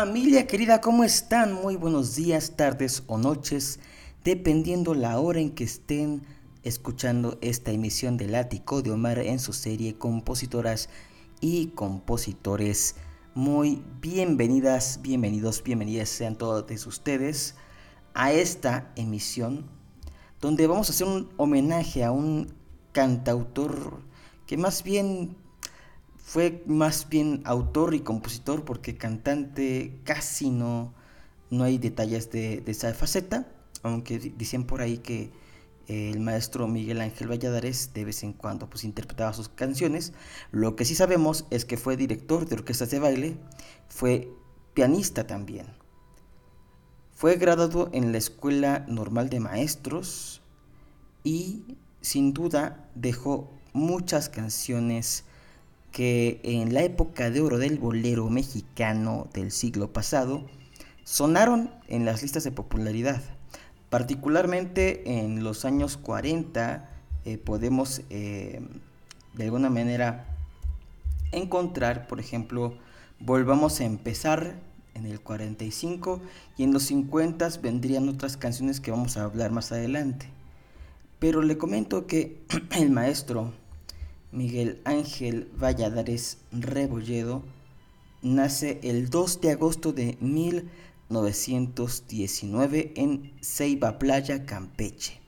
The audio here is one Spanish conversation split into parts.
Familia querida, ¿cómo están? Muy buenos días, tardes o noches, dependiendo la hora en que estén escuchando esta emisión del Ático de Omar en su serie Compositoras y Compositores. Muy bienvenidas, bienvenidos, bienvenidas sean todos ustedes a esta emisión donde vamos a hacer un homenaje a un cantautor que más bien fue más bien autor y compositor porque cantante casi no, no hay detalles de, esa faceta, aunque dicen por ahí que eh, el maestro Miguel Ángel Valladares de vez en cuando pues interpretaba sus canciones. Lo que sí sabemos es que fue director de orquestas de baile, fue pianista también. Fue graduado en la Escuela Normal de Maestros y sin duda dejó muchas canciones que en la época de oro del bolero mexicano del siglo pasado sonaron en las listas de popularidad. Particularmente en los años 40 eh, podemos eh, de alguna manera encontrar, por ejemplo, Volvamos a empezar en el 45 y en los 50 vendrían otras canciones que vamos a hablar más adelante. Pero le comento que el maestro Miguel Ángel Valladares Rebolledo nace el 2 de agosto de 1919 en Ceiba Playa, Campeche.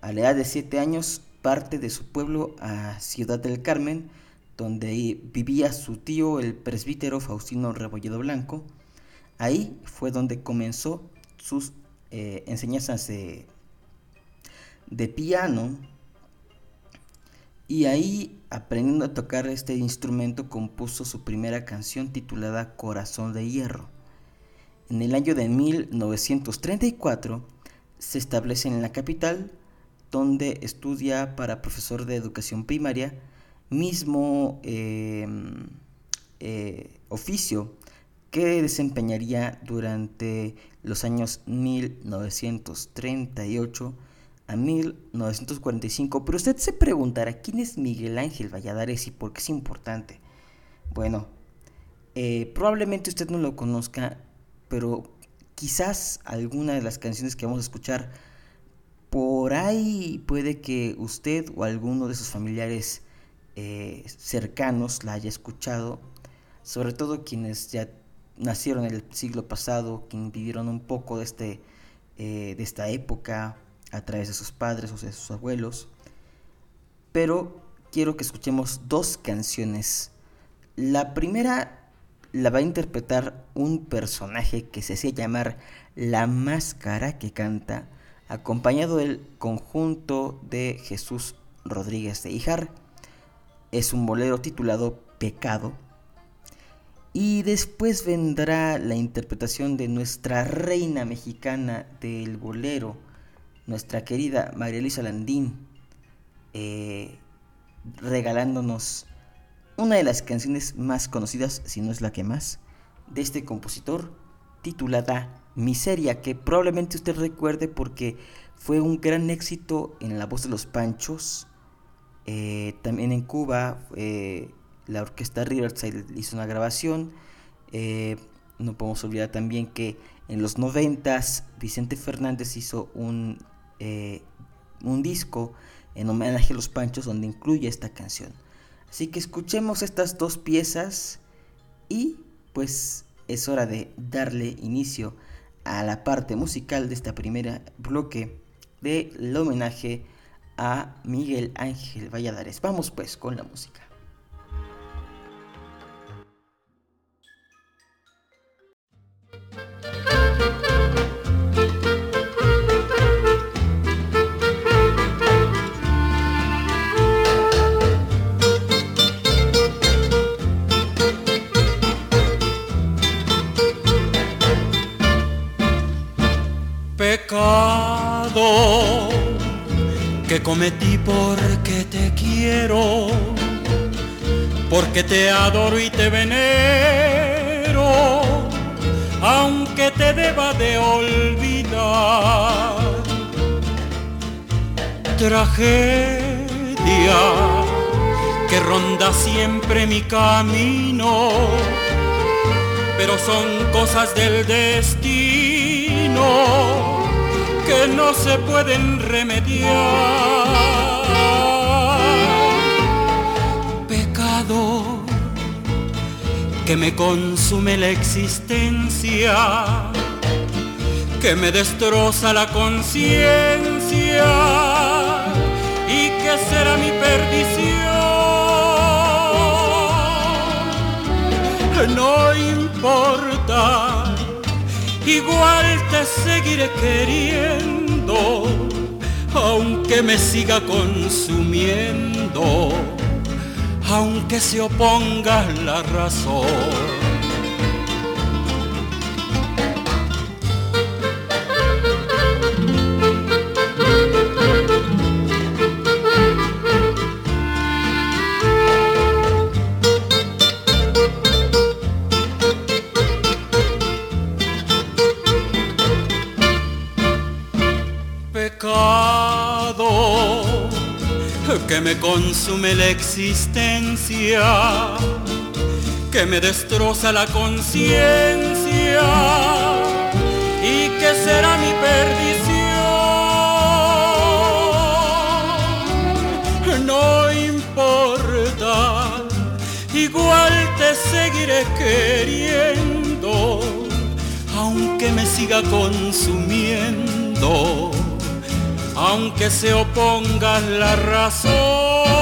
A la edad de 7 años parte de su pueblo a Ciudad del Carmen, donde vivía su tío el presbítero Faustino Rebolledo Blanco. Ahí fue donde comenzó sus eh, enseñanzas de, de piano, y ahí, aprendiendo a tocar este instrumento, compuso su primera canción titulada Corazón de Hierro. En el año de 1934 se establece en la capital, donde estudia para profesor de educación primaria, mismo em, eh, oficio que desempeñaría durante los años 1938 a 1945. Pero usted se preguntará, ¿quién es Miguel Ángel Valladares y por qué es importante? Bueno, eh, probablemente usted no lo conozca, pero quizás alguna de las canciones que vamos a escuchar, por ahí puede que usted o alguno de sus familiares eh, cercanos la haya escuchado, sobre todo quienes ya nacieron en el siglo pasado, quienes vivieron un poco de, este, eh, de esta época, a través de sus padres o de sus abuelos. Pero quiero que escuchemos dos canciones. La primera la va a interpretar un personaje que se hacía llamar La Máscara que canta, acompañado del conjunto de Jesús Rodríguez de Ijar. Es un bolero titulado Pecado. Y después vendrá la interpretación de nuestra reina mexicana del bolero, nuestra querida María Luisa Landín eh, regalándonos una de las canciones más conocidas, si no es la que más, de este compositor, titulada Miseria, que probablemente usted recuerde porque fue un gran éxito en La Voz de los Panchos. Eh, también en Cuba, eh, la orquesta Riverside hizo una grabación. no podemos olvidar también que en los noventas Vicente Fernández hizo un eh, un disco en homenaje a los Panchos donde incluye esta canción. Así que escuchemos estas dos piezas y pues es hora de darle inicio a la parte musical de esta primera bloque del homenaje a Miguel Ángel Valladares. Vamos pues con la música. Que cometí porque te quiero, porque te adoro y te venero, aunque te deba de olvidar. Tragedia que ronda siempre mi camino, pero son cosas del destino que no se pueden remediar. Pecado que me consume la existencia, que me destroza la conciencia y que será mi perdición. No importa igual te seguiré queriendo, aunque me siga consumiendo, aunque se oponga la razón. Que me consume la existencia, que me destroza la conciencia y que será mi perdición. No importa, igual te seguiré queriendo, aunque me siga consumiendo aunque se oponga la razón.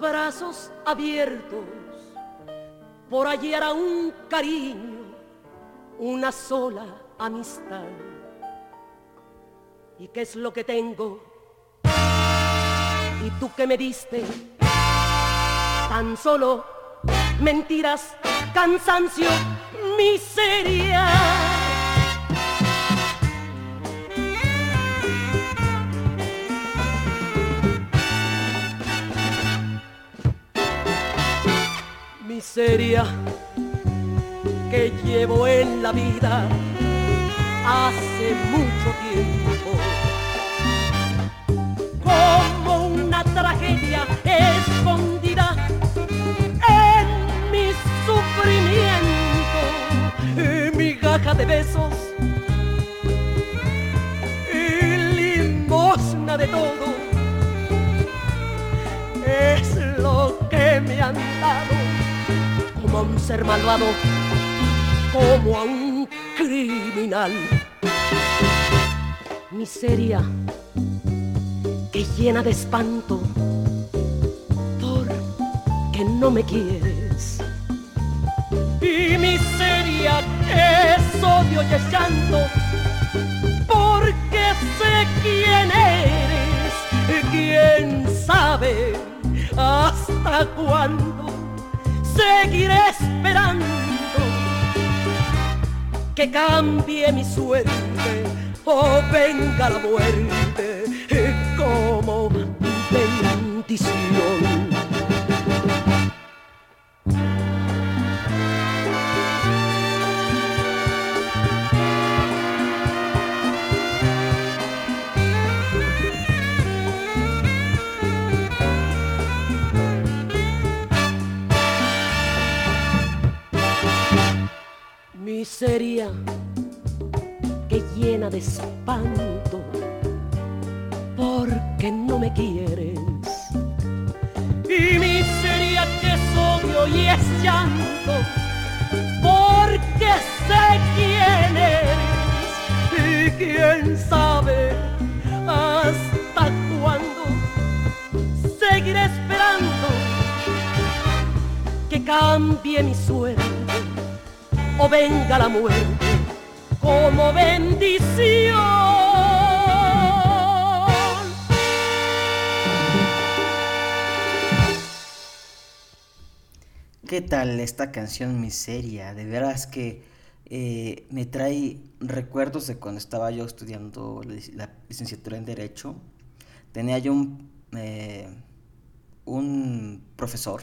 Brazos abiertos, por allí era un cariño, una sola amistad. ¿Y qué es lo que tengo? ¿Y tú que me diste? Tan solo mentiras, cansancio, miseria. Miseria que llevo en la vida hace mucho tiempo. Como una tragedia escondida en mi sufrimiento, mi gaja de besos y limosna de todo es lo que me han dado un ser malvado, como a un criminal. Miseria que llena de espanto porque no me quieres. Y miseria que es odio y llanto porque sé quién eres, quién sabe hasta cuándo seguiré esperando que cambie mi suerte o venga la muerte como bendición. Miseria que llena de espanto porque no me quieres. Y miseria que es odio y es llanto porque sé quién eres y quién sabe hasta cuándo seguiré esperando que cambie mi suerte o venga la muerte como bendición. ¿Qué tal esta canción miseria? De veras que eh, me trae recuerdos de cuando estaba yo estudiando la licenciatura en Derecho. Tenía yo un, eh, un profesor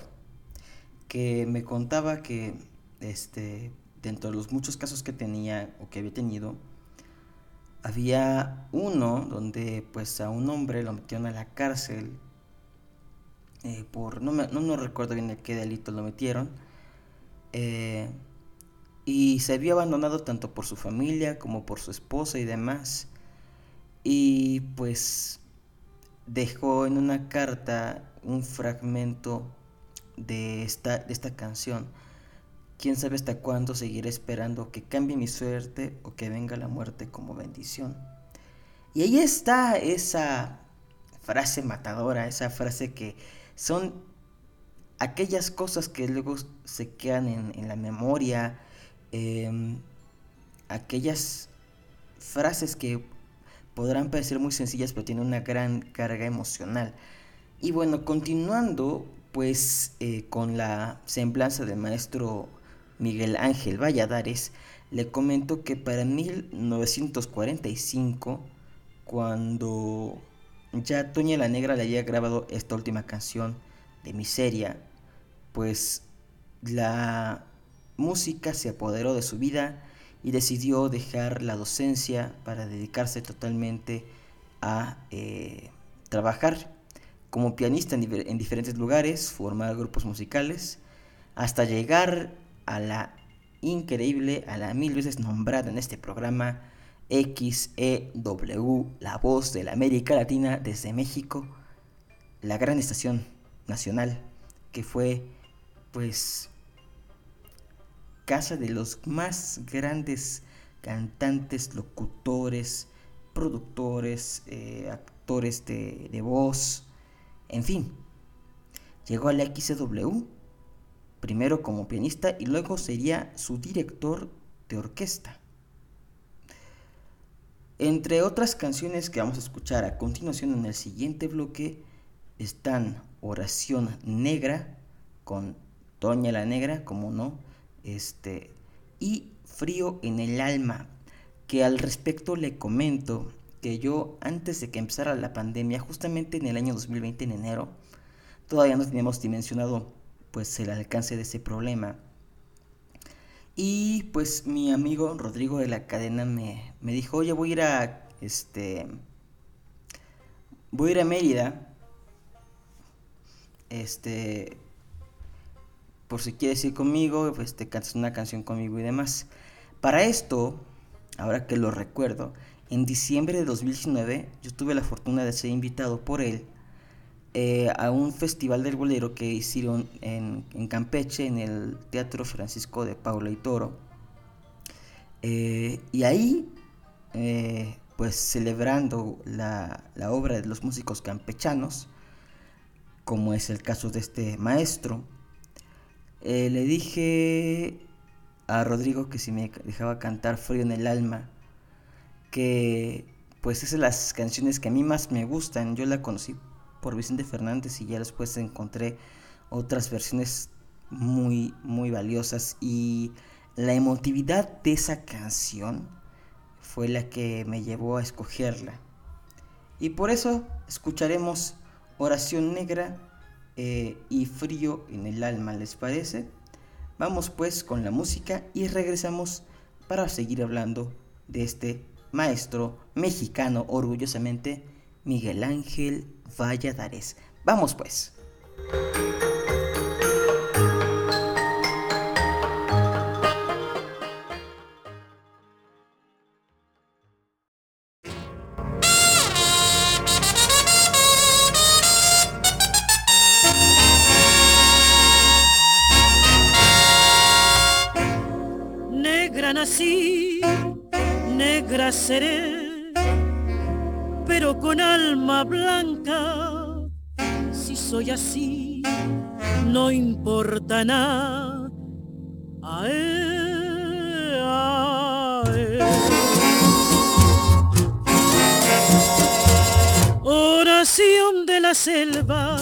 que me contaba que este, dentro de los muchos casos que tenía o que había tenido, había uno donde pues a un hombre lo metieron a la cárcel eh, por, no, me, no, recuerdo bien de qué delito lo metieron, eh, y se vio abandonado tanto por su familia como por su esposa y demás, y pues dejó en una carta un fragmento de esta, de esta canción. Quién sabe hasta cuándo seguiré esperando que cambie mi suerte o que venga la muerte como bendición. Y ahí está esa frase matadora, esa frase que son aquellas cosas que luego se quedan en, la memoria, em, aquellas frases que podrán parecer muy sencillas pero tienen una gran carga emocional. Y bueno, continuando pues eh, con la semblanza del maestro Miguel Ángel Valladares, le comento que para 1945, cuando ya Toña la Negra le había grabado esta última canción de Miseria, pues la música se apoderó de su vida y decidió dejar la docencia para dedicarse totalmente a eh, trabajar como pianista en, en, diferentes lugares, formar grupos musicales, hasta llegar a la increíble, a la mil veces nombrada en este programa, XEW, la voz de la América Latina desde México, la gran estación nacional que fue pues casa de los más grandes cantantes, locutores, productores, eh, actores de, de voz, en fin. Llegó a la XEW, primero como pianista y luego sería su director de orquesta. Entre otras canciones que vamos a escuchar a continuación en el siguiente bloque están Oración Negra con Doña la Negra, como no, este, y Frío en el Alma, que al respecto le comento que yo antes de que empezara la pandemia, justamente en el año 2020 en enero, todavía no teníamos dimensionado pues el alcance de ese problema y pues mi amigo Rodrigo de la cadena me, dijo, oye, voy a ir a, este, voy a ir a Mérida, este, por si quieres ir conmigo, pues te cantas una canción conmigo y demás. Para esto, ahora que lo recuerdo, en diciembre de 2019 yo tuve la fortuna de ser invitado por él eh, a un festival del bolero que hicieron en, Campeche, en el Teatro Francisco de Paula y Toro. Eh, y ahí, eh, pues celebrando la, la, obra de los músicos campechanos, como es el caso de este maestro, le dije a Rodrigo que si me dejaba cantar Frío en el Alma, que pues es de las canciones que a mí más me gustan, yo la conocí por Vicente Fernández y ya después encontré otras versiones muy, muy valiosas y la emotividad de esa canción fue la que me llevó a escogerla. Y por eso escucharemos Oración Negra eh, y Frío en el Alma, ¿les parece? Vamos pues con la música y regresamos para seguir hablando de este maestro mexicano orgullosamente Miguel Ángel Valladares. Vamos pues. Negra nací, negra seré pero con alma blanca. Si soy así, no importa nada. Oración de la selva,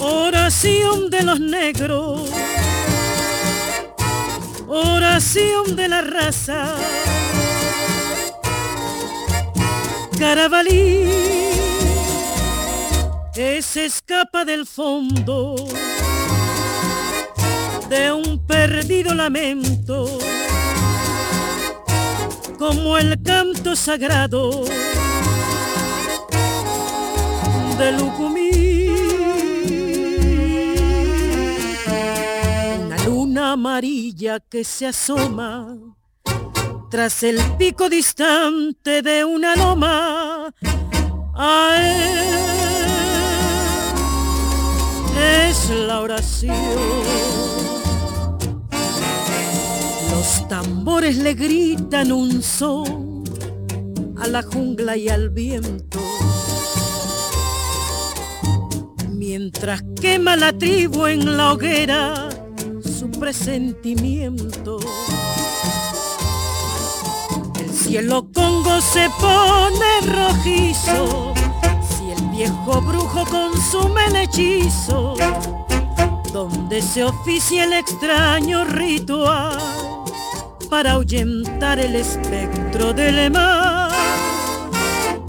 oración de los negros, oración de la raza. Carabalí que se escapa del fondo de un perdido lamento, como el canto sagrado de Lucumí. Una luna amarilla que se asoma tras el pico distante de una loma. A es la oración. Los tambores le gritan un son a la jungla y al viento. Mientras quema la tribu en la hoguera su presentimiento. El cielo congo se pone rojizo viejo brujo consume el hechizo, donde se oficia el extraño ritual para ahuyentar el espectro del mar.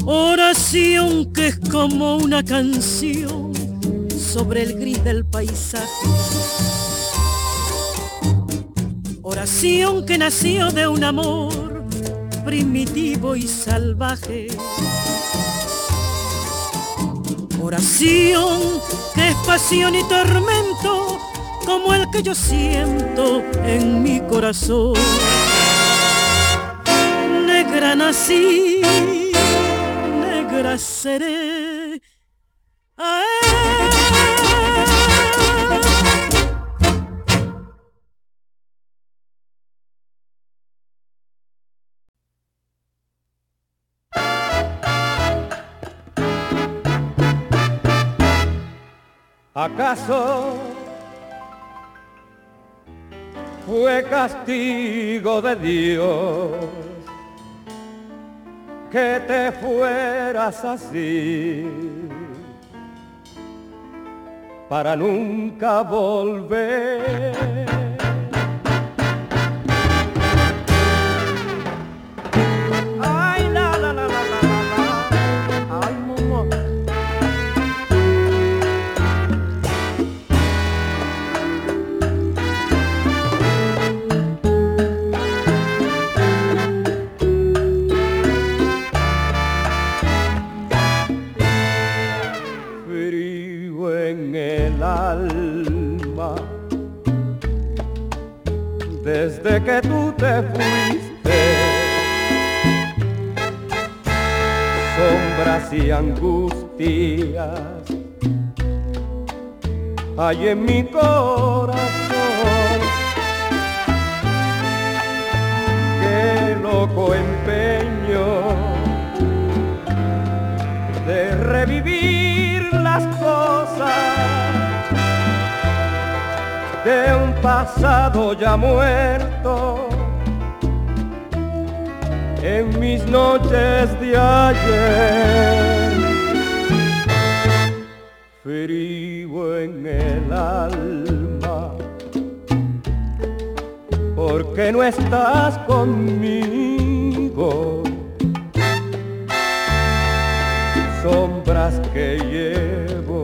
Oración que es como una canción sobre el gris del paisaje. Oración que nació de un amor primitivo y salvaje Oración que es pasión y tormento como el que yo siento en mi corazón. Negra nací, negra seré. ¿Acaso fue castigo de Dios que te fueras así para nunca volver? Hay en mi corazón. Qué loco empeño de revivir las cosas de un pasado ya muerto en mis noches de ayer. Frío en el alma, porque no estás conmigo. Sombras que llevo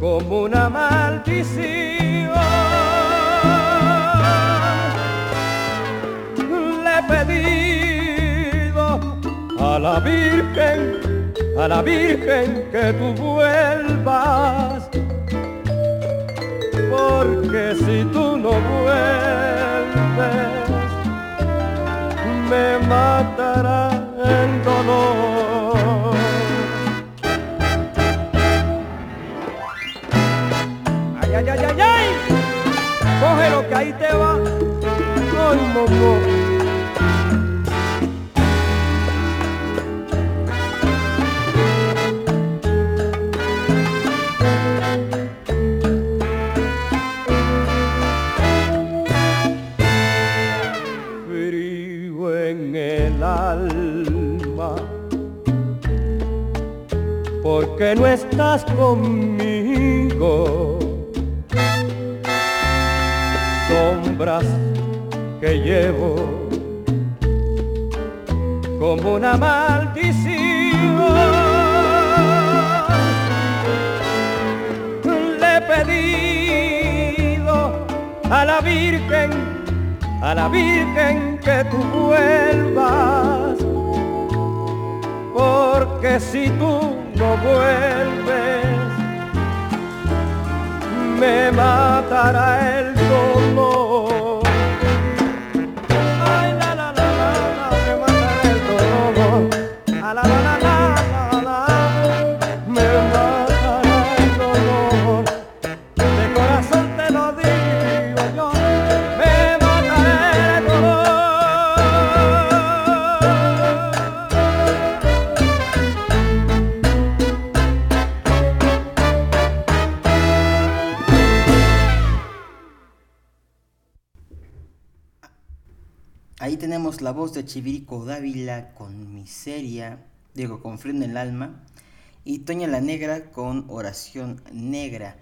como una maldición. Le he pedido a la Virgen, a la Virgen que tú vuelvas, porque si tú no vuelves, me matará el dolor. ay, ay, ay, ay. Coge lo que ahí te va. Ay, moco. Estás conmigo. Sombras que llevo como una maldición. Le he pedido a la Virgen, a la Virgen que tú vuelvas, porque si tú no vuelves, me matará el dolor. Chivirico Dávila con Miseria, digo, con Frío en el Alma, y Toña la Negra con Oración Negra.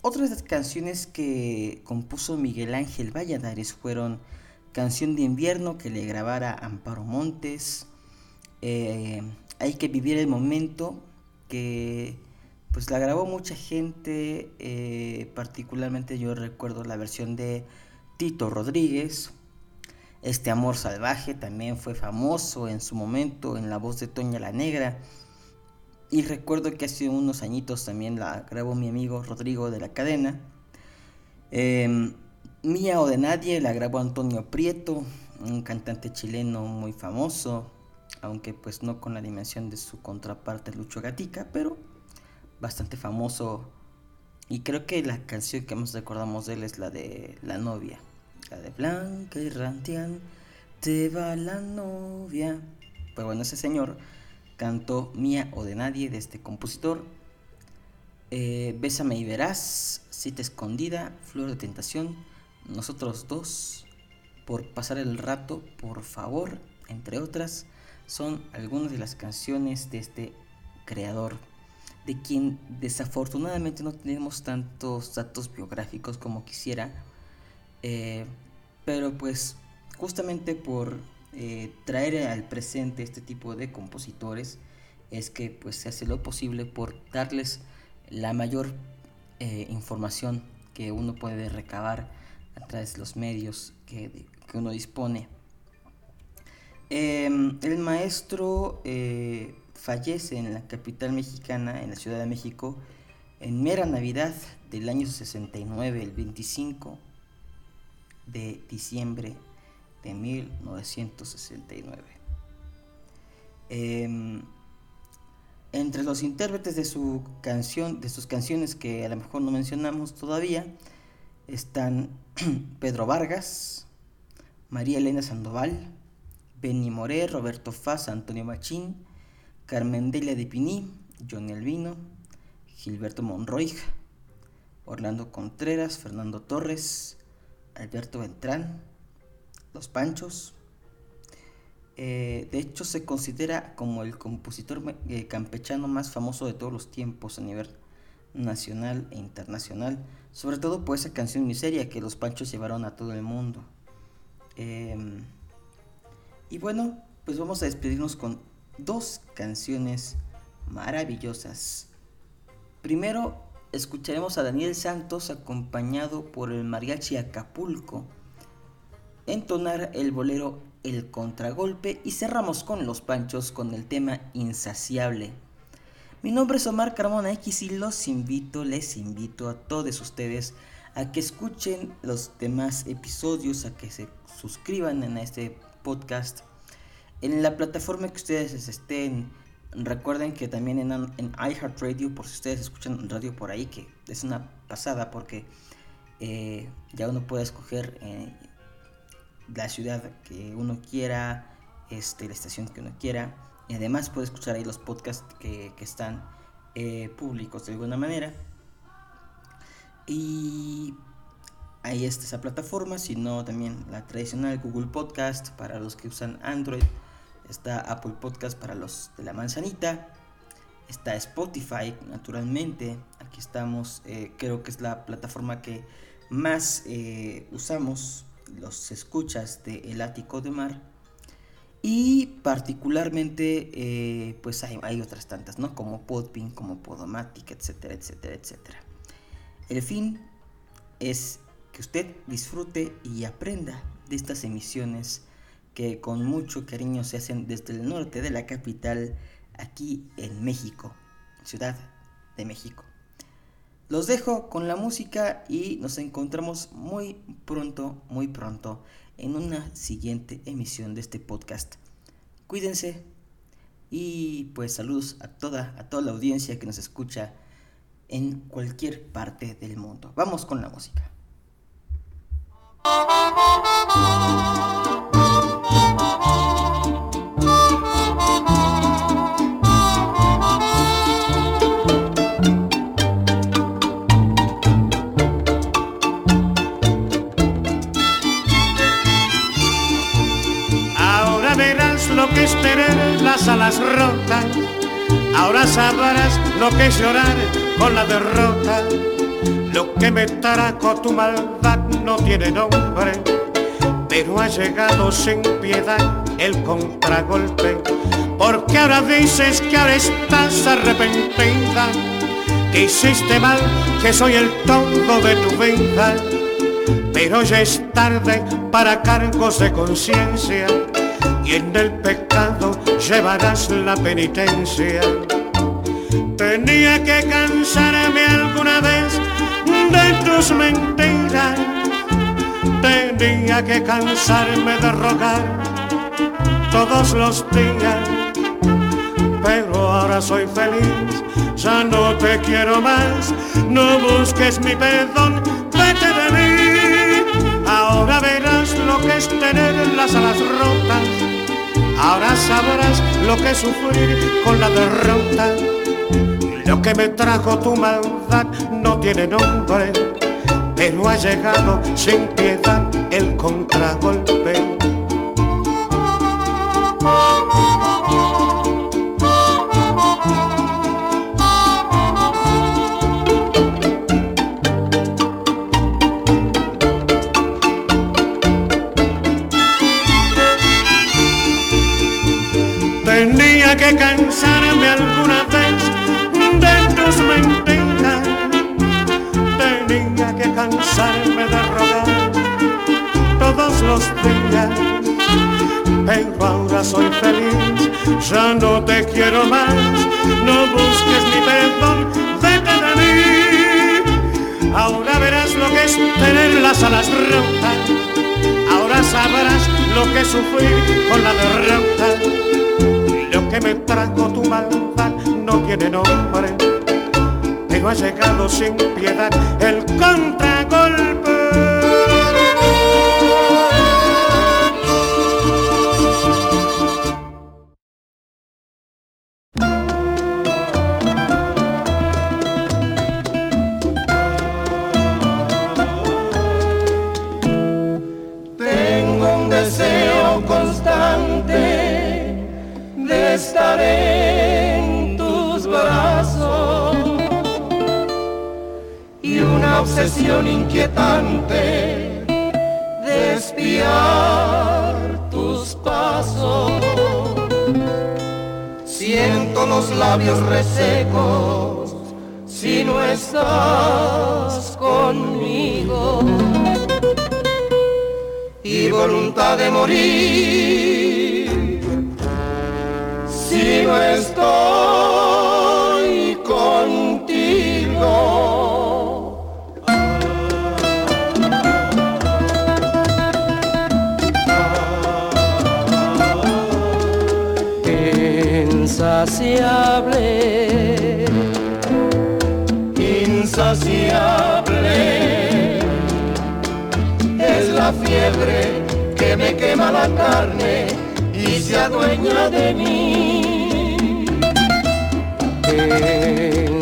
Otras canciones que compuso Miguel Ángel Valladares fueron Canción de Invierno que le grabara Amparo Montes, eh, Hay que vivir el momento que pues la grabó mucha gente, eh, particularmente yo recuerdo la versión de Tito Rodríguez, este amor salvaje también fue famoso en su momento en la voz de Toña la Negra. Y recuerdo que hace unos añitos también la grabó mi amigo Rodrigo de la cadena. Em, Mía o de Nadie la grabó Antonio Prieto, un cantante chileno muy famoso, aunque pues no con la dimensión de su contraparte Lucho Gatica, pero bastante famoso. Y creo que la canción que más recordamos de él es la de La novia. La de Blanca y Rantian, te va la novia. Pues bueno, ese señor cantó Mía o de Nadie de este compositor. Eh, Bésame y verás, Cita escondida, Flor de tentación, Nosotros dos, Por pasar el rato, por favor, entre otras, son algunas de las canciones de este creador, de quien desafortunadamente no tenemos tantos datos biográficos como quisiera eh, pero pues justamente por eh, traer al presente este tipo de compositores es que pues se hace lo posible por darles la mayor eh, información que uno puede recabar a través de los medios que, que uno dispone. Em, el maestro fallece en la capital mexicana, en la Ciudad de México, en mera Navidad del año 69, el 25 de diciembre de 1969. Em, entre los intérpretes de su canción, de sus canciones que a lo mejor no mencionamos todavía, están Pedro Vargas, María Elena Sandoval, Benny Moré, Roberto Faz, Antonio Machín, Carmen Delia de Piní, Johnny Albino, Gilberto Monroy, Orlando Contreras, Fernando Torres, Alberto Beltrán, Los Panchos. Eh, de hecho, se considera como el compositor eh, campechano más famoso de todos los tiempos a nivel nacional e internacional, sobre todo por esa canción Miseria que los Panchos llevaron a todo el mundo. Em, y bueno, pues vamos a despedirnos con dos canciones maravillosas. Primero, escucharemos a Daniel Santos acompañado por el mariachi Acapulco entonar el bolero El Contragolpe y cerramos con los panchos con el tema Insaciable. Mi nombre es Omar Carmona X y los invito, les invito a todos ustedes a que escuchen los demás episodios, a que se suscriban en este podcast en la plataforma que ustedes estén Recuerden que también en, iHeartRadio, por si ustedes escuchan radio por ahí, que es una pasada porque eh, ya uno puede escoger eh, la ciudad que uno quiera, este, la estación que uno quiera, y además puede escuchar ahí los podcasts que, están eh, públicos de alguna manera. Y ahí está esa plataforma, sino también la tradicional Google Podcast para los que usan Android Está Apple Podcast para los de la manzanita. está Spotify, naturalmente. Aquí estamos, eh, creo que es la plataforma que más eh, usamos los escuchas de El Ático de Mar. Y particularmente, eh, pues hay, hay, otras tantas, ¿no? Como Podbean, como Podomatic, etcétera, etcétera, etcétera. El fin es que usted disfrute y aprenda de estas emisiones que con mucho cariño se hacen desde el norte de la capital, aquí en México, Ciudad de México. Los dejo con la música y nos encontramos muy pronto, muy pronto en una siguiente emisión de este podcast. Cuídense y pues saludos a toda, a toda la audiencia que nos escucha en cualquier parte del mundo. Vamos con la música. Tener las rotas. Ahora sabrás lo que llorar con la derrota. Lo que me trajo tu maldad no tiene nombre, pero ha llegado sin piedad el contragolpe. Porque ahora dices que ahora estás arrepentida, que hiciste mal, que soy el todo de tu vida. Pero ya es tarde para cargos de conciencia y en el pecado llevarás la penitencia. Tenía que cansarme alguna vez de tus mentiras. Tenía que cansarme de rogar todos los días. Pero ahora soy feliz, ya no te quiero más. No busques mi perdón, lo que es tener las alas rotas. Ahora sabrás lo que es sufrir con la derrota. Lo que me trajo tu maldad no tiene nombre, pero ha llegado sin piedad el contragolpe. Que cansarme alguna vez de tus mentiras. Tenía que cansarme de rogar todos los días. Pero ahora soy feliz, ya no te quiero más. No busques mi perdón, vete de mí. Ahora verás lo que es tener las alas rotas. Ahora sabrás lo que es sufrir con la derrota. Me trajo tu maldad no tiene nombre, pero ha llegado sin piedad el contragolpe. Tengo un deseo obsesión inquietante de espiar tus pasos. Siento los labios resecos si no estás conmigo y voluntad de morir si no estoy contigo. Insaciable, Insaciable es la fiebre que me quema la carne y se adueña de mí.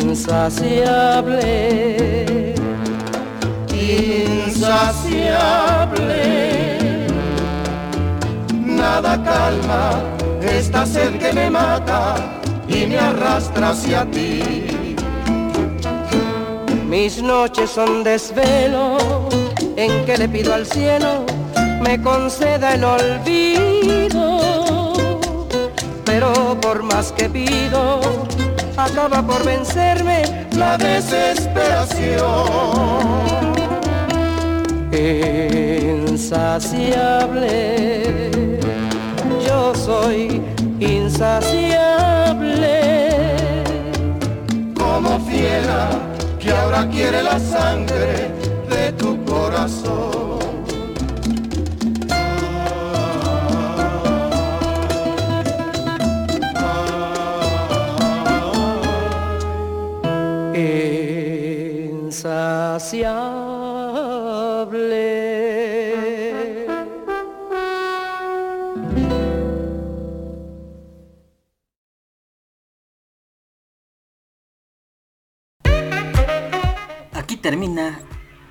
insaciable, insaciable. Nada calma esta sed que me mata y me arrastra hacia ti. Mis noches son desvelo en que le pido al cielo me conceda el olvido, pero por más que pido, acaba por vencerme la desesperación. Insaciable, yo soy insaciable. Fiera que ahora quiere la sangre de tu corazón.